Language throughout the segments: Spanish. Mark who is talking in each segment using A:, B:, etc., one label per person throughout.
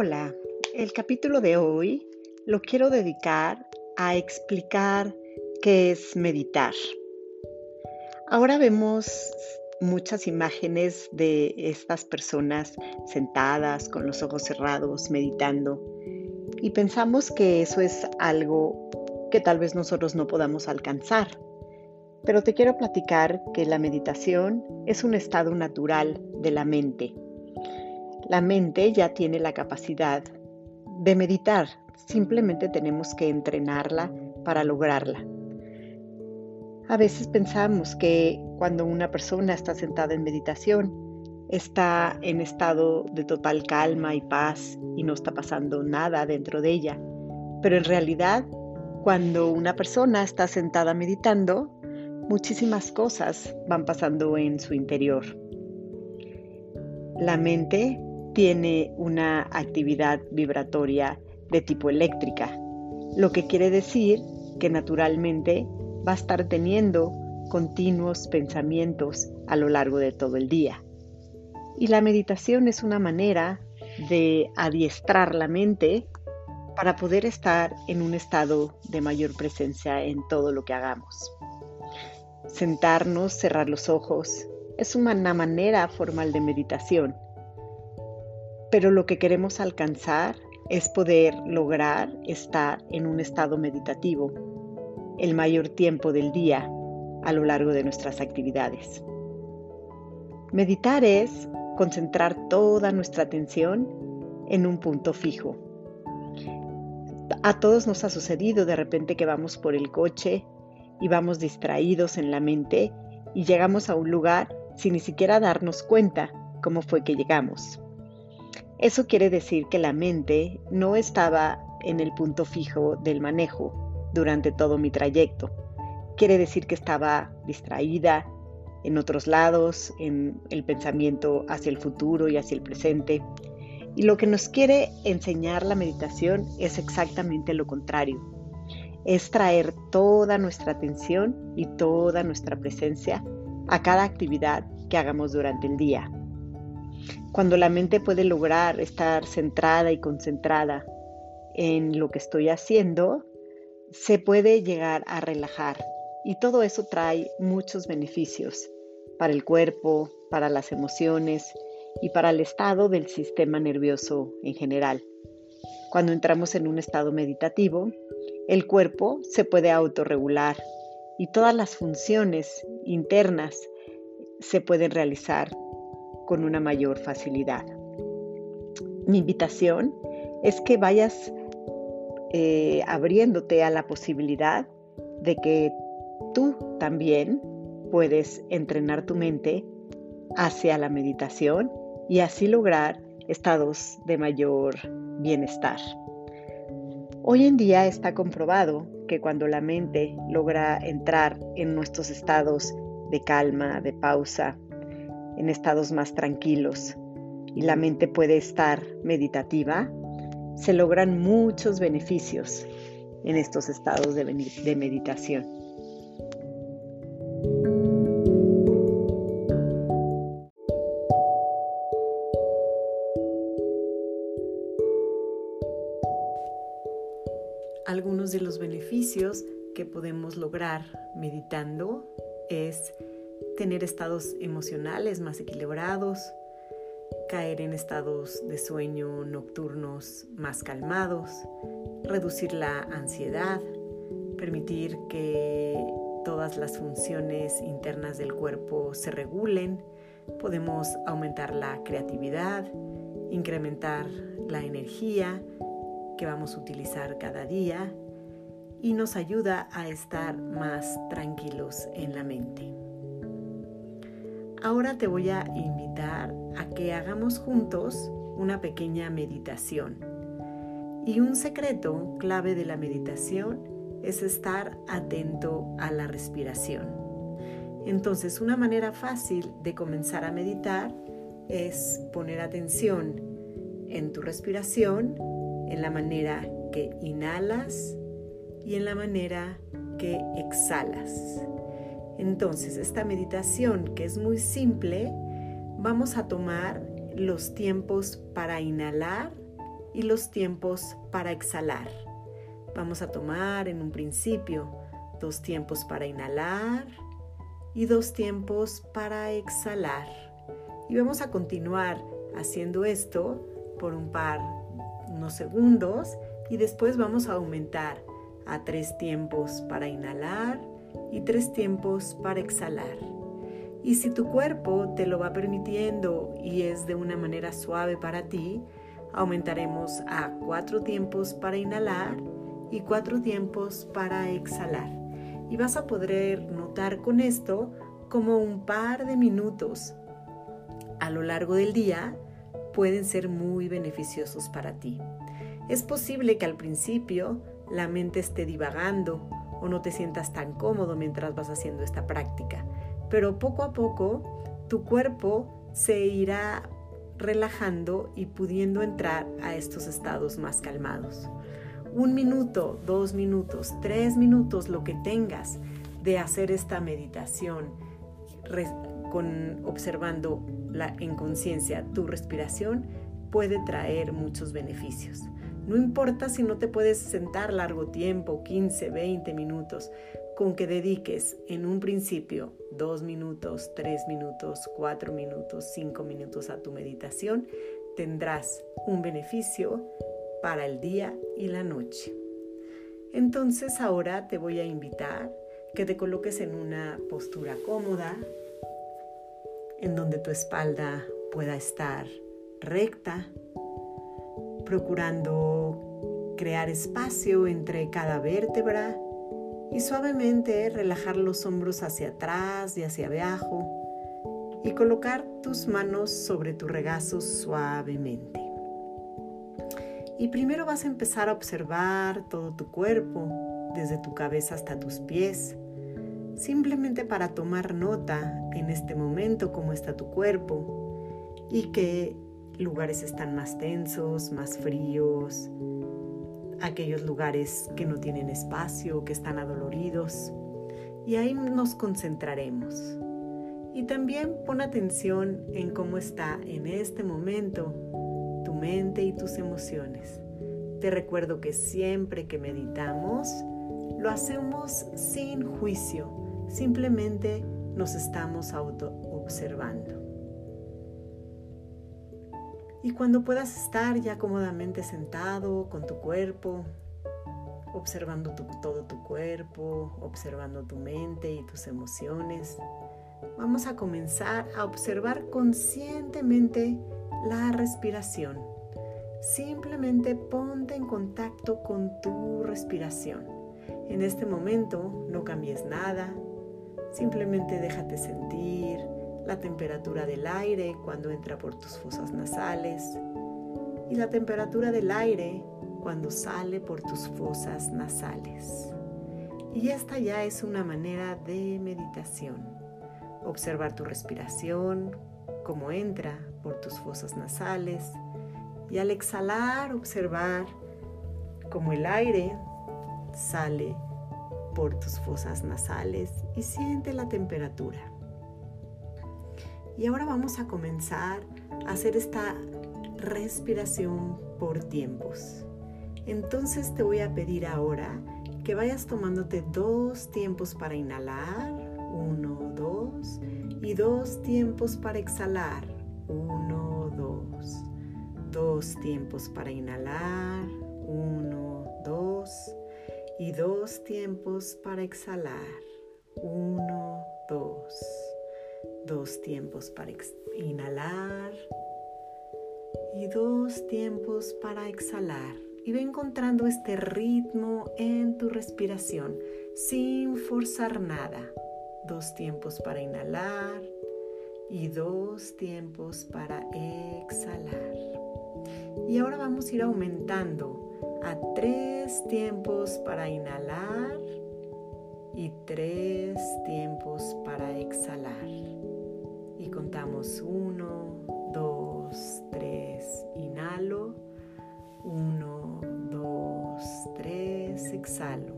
A: Hola, el capítulo de hoy lo quiero dedicar a explicar qué es meditar. Ahora vemos muchas imágenes de estas personas sentadas con los ojos cerrados, meditando, y pensamos que eso es algo que tal vez nosotros no podamos alcanzar. Pero te quiero platicar que la meditación es un estado natural de la mente la mente ya tiene la capacidad de meditar, simplemente tenemos que entrenarla para lograrla. A veces pensamos que cuando una persona está sentada en meditación, está en estado de total calma y paz y no está pasando nada dentro de ella. Pero en realidad, cuando una persona está sentada meditando, muchísimas cosas van pasando en su interior. La mente tiene una actividad vibratoria de tipo eléctrica, lo que quiere decir que naturalmente va a estar teniendo continuos pensamientos a lo largo de todo el día. Y la meditación es una manera de adiestrar la mente para poder estar en un estado de mayor presencia en todo lo que hagamos. Sentarnos, cerrar los ojos, es una manera formal de meditación pero lo que queremos alcanzar es poder lograr estar en un estado meditativo el mayor tiempo del día a lo largo de nuestras actividades. Meditar es concentrar toda nuestra atención en un punto fijo. A todos nos ha sucedido de repente que vamos por el coche y vamos distraídos en la mente y llegamos a un lugar sin ni siquiera darnos cuenta cómo fue que llegamos. Eso quiere decir que la mente no estaba en el punto fijo del manejo durante todo mi trayecto. Quiere decir que estaba distraída en otros lados, en el pensamiento hacia el futuro y hacia el presente. Y lo que nos quiere enseñar la meditación es exactamente lo contrario. Es traer toda nuestra atención y toda nuestra presencia a cada actividad que hagamos durante el día. Cuando la mente puede lograr estar centrada y concentrada en lo que estoy haciendo, se puede llegar a relajar. Y todo eso trae muchos beneficios para el cuerpo, para las emociones y para el estado del sistema nervioso en general. Cuando entramos en un estado meditativo, el cuerpo se puede autorregular y todas las funciones internas se pueden realizar con una mayor facilidad. Mi invitación es que vayas eh, abriéndote a la posibilidad de que tú también puedes entrenar tu mente hacia la meditación y así lograr estados de mayor bienestar. Hoy en día está comprobado que cuando la mente logra entrar en nuestros estados de calma, de pausa, en estados más tranquilos y la mente puede estar meditativa, se logran muchos beneficios en estos estados de, meditación. Algunos de los beneficios que podemos lograr meditando es tener estados emocionales más equilibrados, caer en estados de sueño nocturnos más calmados, reducir la ansiedad, permitir que todas las funciones internas del cuerpo se regulen, podemos aumentar la creatividad, incrementar la energía que vamos a utilizar cada día y nos ayuda a estar más tranquilos en la mente. Ahora te voy a invitar a que hagamos juntos una pequeña meditación. Y un secreto clave de la meditación es estar atento a la respiración. Entonces, una manera fácil de comenzar a meditar es poner atención en tu respiración, en la manera que inhalas y en la manera que exhalas. Entonces, esta meditación que es muy simple, vamos a tomar los tiempos para inhalar
B: y los tiempos para exhalar. Vamos a tomar en un principio dos tiempos para inhalar y dos tiempos para exhalar. Y vamos a continuar haciendo esto por un par, unos segundos y después vamos a aumentar a tres tiempos para inhalar y tres tiempos para exhalar. Y si tu cuerpo te lo va permitiendo y es de una manera suave para ti, aumentaremos a cuatro tiempos para inhalar y cuatro tiempos para exhalar. Y vas a poder notar con esto como un par de minutos a lo largo del día pueden ser muy beneficiosos para ti. Es posible que al principio la mente esté divagando o no te sientas tan cómodo mientras vas haciendo esta práctica, pero poco a poco tu cuerpo se irá relajando y pudiendo entrar a estos estados más calmados. Un minuto, dos minutos, tres minutos, lo que tengas de hacer esta meditación con, observando la, en conciencia tu respiración puede traer muchos beneficios. No importa si no te puedes sentar largo tiempo, 15, 20 minutos, con que dediques en un principio dos minutos, tres minutos, cuatro minutos, cinco minutos a tu meditación, tendrás un beneficio para el día y la noche. Entonces ahora te voy a invitar que te coloques en una postura cómoda, en donde tu espalda pueda estar recta, procurando crear espacio entre cada vértebra y suavemente relajar los hombros hacia atrás y hacia abajo y colocar tus manos sobre tu regazo suavemente. Y primero vas a empezar a observar todo tu cuerpo, desde tu cabeza hasta tus pies, simplemente para tomar nota en este momento cómo está tu cuerpo y qué lugares están más tensos, más fríos, aquellos lugares que no tienen espacio, que están adoloridos. Y ahí nos concentraremos. Y también pon atención en cómo está en este momento tu mente y tus emociones. Te recuerdo que siempre que meditamos, lo hacemos sin juicio, simplemente nos estamos auto observando. Y cuando puedas estar ya cómodamente sentado con tu cuerpo, observando todo tu cuerpo, observando tu mente y tus emociones, vamos a comenzar a observar conscientemente la respiración. Simplemente ponte en contacto con tu respiración. En este momento no cambies nada, simplemente déjate sentir, la temperatura del aire cuando entra por tus fosas nasales y la temperatura del aire cuando sale por tus fosas nasales. Y esta ya es una manera de meditación. Observar tu respiración, cómo entra por tus fosas nasales y al exhalar observar cómo el aire sale por tus fosas nasales y siente la temperatura. Y ahora vamos a comenzar a hacer esta respiración por tiempos. Entonces te voy a pedir ahora que vayas tomándote dos tiempos para inhalar, uno, dos, y dos tiempos para exhalar, uno, dos, dos tiempos para inhalar, uno, dos, y dos tiempos para exhalar, uno, dos dos tiempos para inhalar y dos tiempos para exhalar. Y ve encontrando este ritmo en tu respiración sin forzar nada. Dos tiempos para inhalar y dos tiempos para exhalar. Y ahora vamos a ir aumentando a tres tiempos para inhalar y tres tiempos para exhalar y contamos uno, dos, tres, inhalo, uno, dos, tres, exhalo,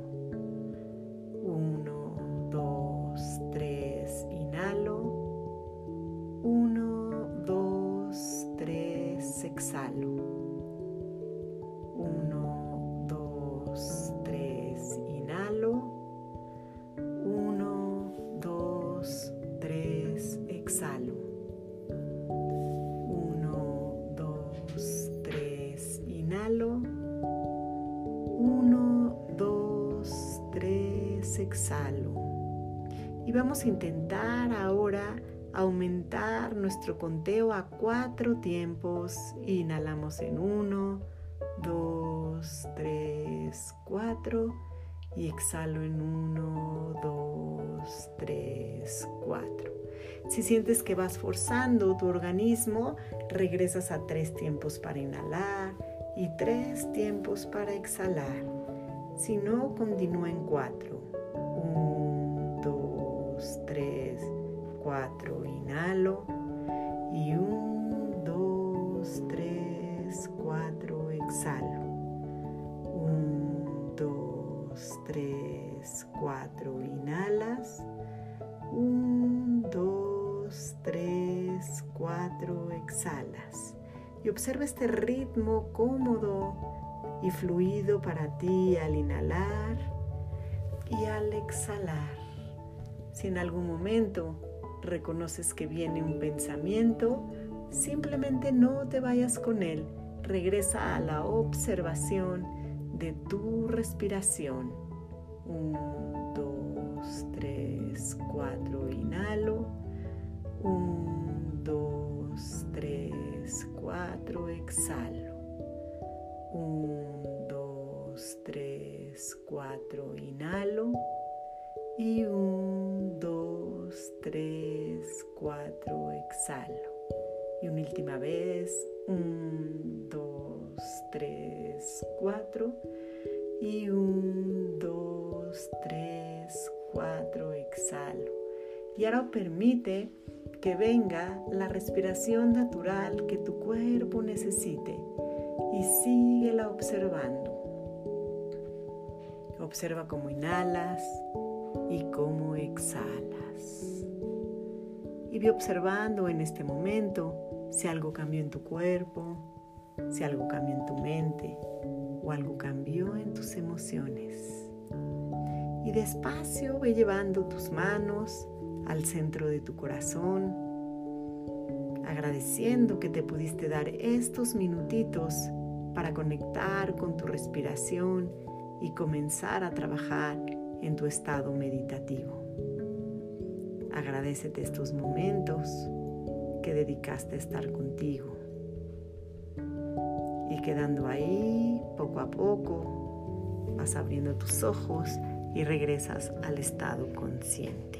B: uno, dos, tres, inhalo, uno, dos, tres, exhalo, exhalo. Y vamos a intentar ahora aumentar nuestro conteo a cuatro tiempos. Inhalamos en uno, dos, tres, cuatro. Y exhalo en uno, dos, tres, cuatro. Si sientes que vas forzando tu organismo, regresas a tres tiempos para inhalar y tres tiempos para exhalar. Si no, continúa en cuatro. 4, inhalo y 1, 2, 3, 4, exhalo. 1, 2, 3, 4, inhalas. 1, 2, 3, 4, exhalas. Y observa este ritmo cómodo y fluido para ti al inhalar y al exhalar. Si en algún momento reconoces que viene un pensamiento, simplemente no te vayas con él. Regresa a la observación de tu respiración. Un, dos, tres, cuatro, inhalo. Un, dos, tres, cuatro, exhalo. Un, dos, tres, cuatro, inhalo. Y un, dos, tres, cuatro, exhalo. Y una última vez. Un, dos, tres, cuatro. Y un, dos, tres, cuatro, exhalo. Y ahora permite que venga la respiración natural que tu cuerpo necesite y síguela observando. Observa cómo inhalas y cómo exhalas. Y ve observando en este momento si algo cambió en tu cuerpo, si algo cambió en tu mente o algo cambió en tus emociones. Y despacio ve llevando tus manos al centro de tu corazón, agradeciendo que te pudiste dar estos minutitos para conectar con tu respiración y comenzar a trabajar en tu estado meditativo. Agradecete estos momentos que dedicaste a estar contigo. Y quedando ahí, poco a poco, vas abriendo tus ojos y regresas al estado consciente.